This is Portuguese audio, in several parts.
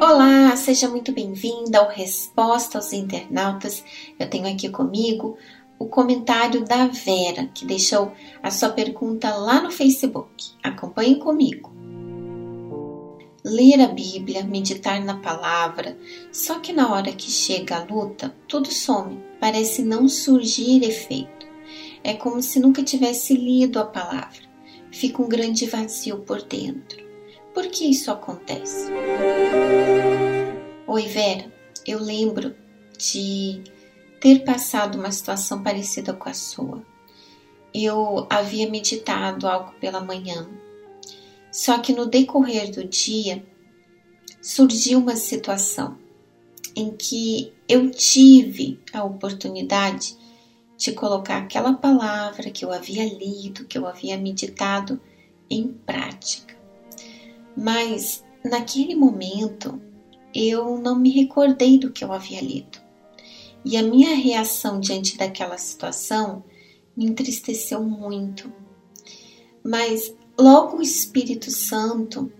Olá, seja muito bem-vinda ao Resposta aos Internautas. Eu tenho aqui comigo o comentário da Vera, que deixou a sua pergunta lá no Facebook. Acompanhe comigo. Ler a Bíblia, meditar na palavra, só que na hora que chega a luta, tudo some, parece não surgir efeito. É como se nunca tivesse lido a palavra. Fica um grande vazio por dentro. Por que isso acontece? Oi, Vera. Eu lembro de ter passado uma situação parecida com a sua. Eu havia meditado algo pela manhã, só que no decorrer do dia surgiu uma situação em que eu tive a oportunidade de colocar aquela palavra que eu havia lido, que eu havia meditado em prática. Mas naquele momento eu não me recordei do que eu havia lido. E a minha reação diante daquela situação me entristeceu muito. Mas logo o Espírito Santo,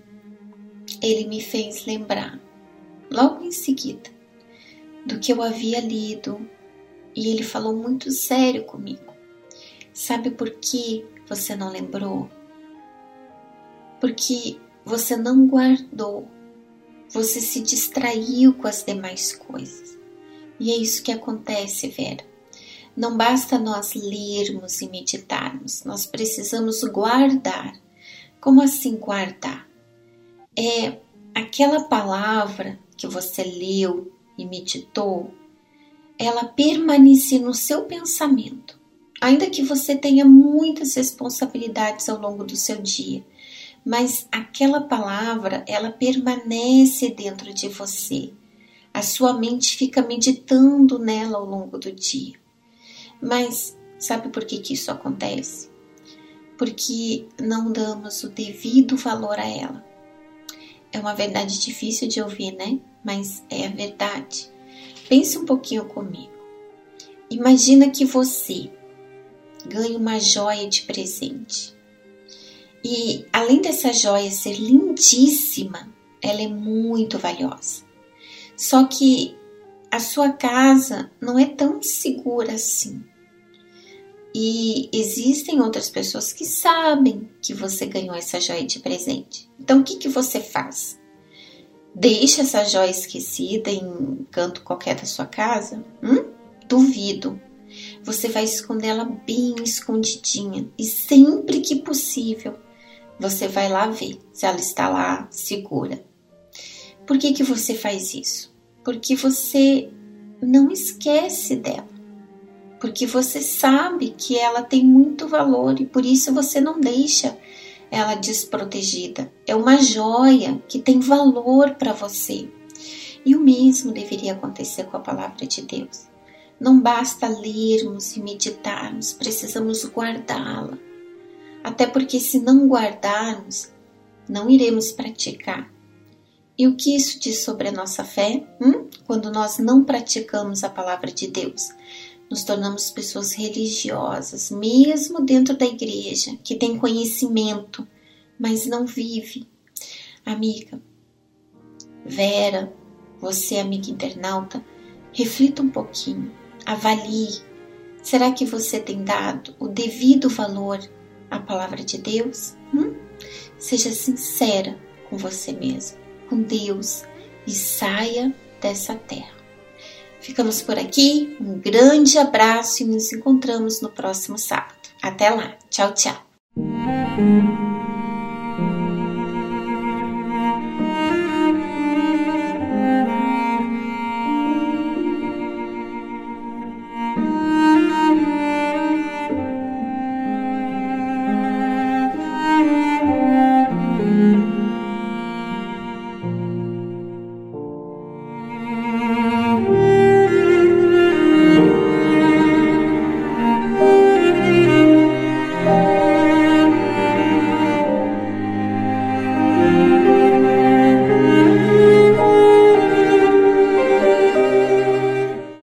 ele me fez lembrar, logo em seguida, do que eu havia lido, e ele falou muito sério comigo. Sabe por que você não lembrou? Porque você não guardou, você se distraiu com as demais coisas. E é isso que acontece, Vera. Não basta nós lermos e meditarmos, nós precisamos guardar. Como assim guardar? É aquela palavra que você leu e meditou, ela permanece no seu pensamento, ainda que você tenha muitas responsabilidades ao longo do seu dia, mas aquela palavra, ela permanece dentro de você a sua mente fica meditando nela ao longo do dia. Mas sabe por que, que isso acontece? Porque não damos o devido valor a ela. É uma verdade difícil de ouvir, né? Mas é a verdade. Pense um pouquinho comigo. Imagina que você ganha uma joia de presente. E além dessa joia ser lindíssima, ela é muito valiosa. Só que a sua casa não é tão segura assim. E existem outras pessoas que sabem que você ganhou essa joia de presente. Então o que, que você faz? Deixa essa joia esquecida em canto qualquer da sua casa? Hum? Duvido. Você vai esconder ela bem escondidinha e sempre que possível você vai lá ver se ela está lá segura. Por que, que você faz isso? porque você não esquece dela, porque você sabe que ela tem muito valor e por isso você não deixa ela desprotegida. É uma joia que tem valor para você. E o mesmo deveria acontecer com a palavra de Deus. Não basta lermos e meditarmos, precisamos guardá-la. Até porque, se não guardarmos, não iremos praticar e o que isso diz sobre a nossa fé? Hum? Quando nós não praticamos a palavra de Deus, nos tornamos pessoas religiosas, mesmo dentro da igreja, que tem conhecimento, mas não vive. Amiga, Vera, você, amiga internauta, reflita um pouquinho, avalie. Será que você tem dado o devido valor à palavra de Deus? Hum? Seja sincera com você mesmo com Deus e saia dessa terra. Ficamos por aqui, um grande abraço e nos encontramos no próximo sábado. Até lá, tchau, tchau.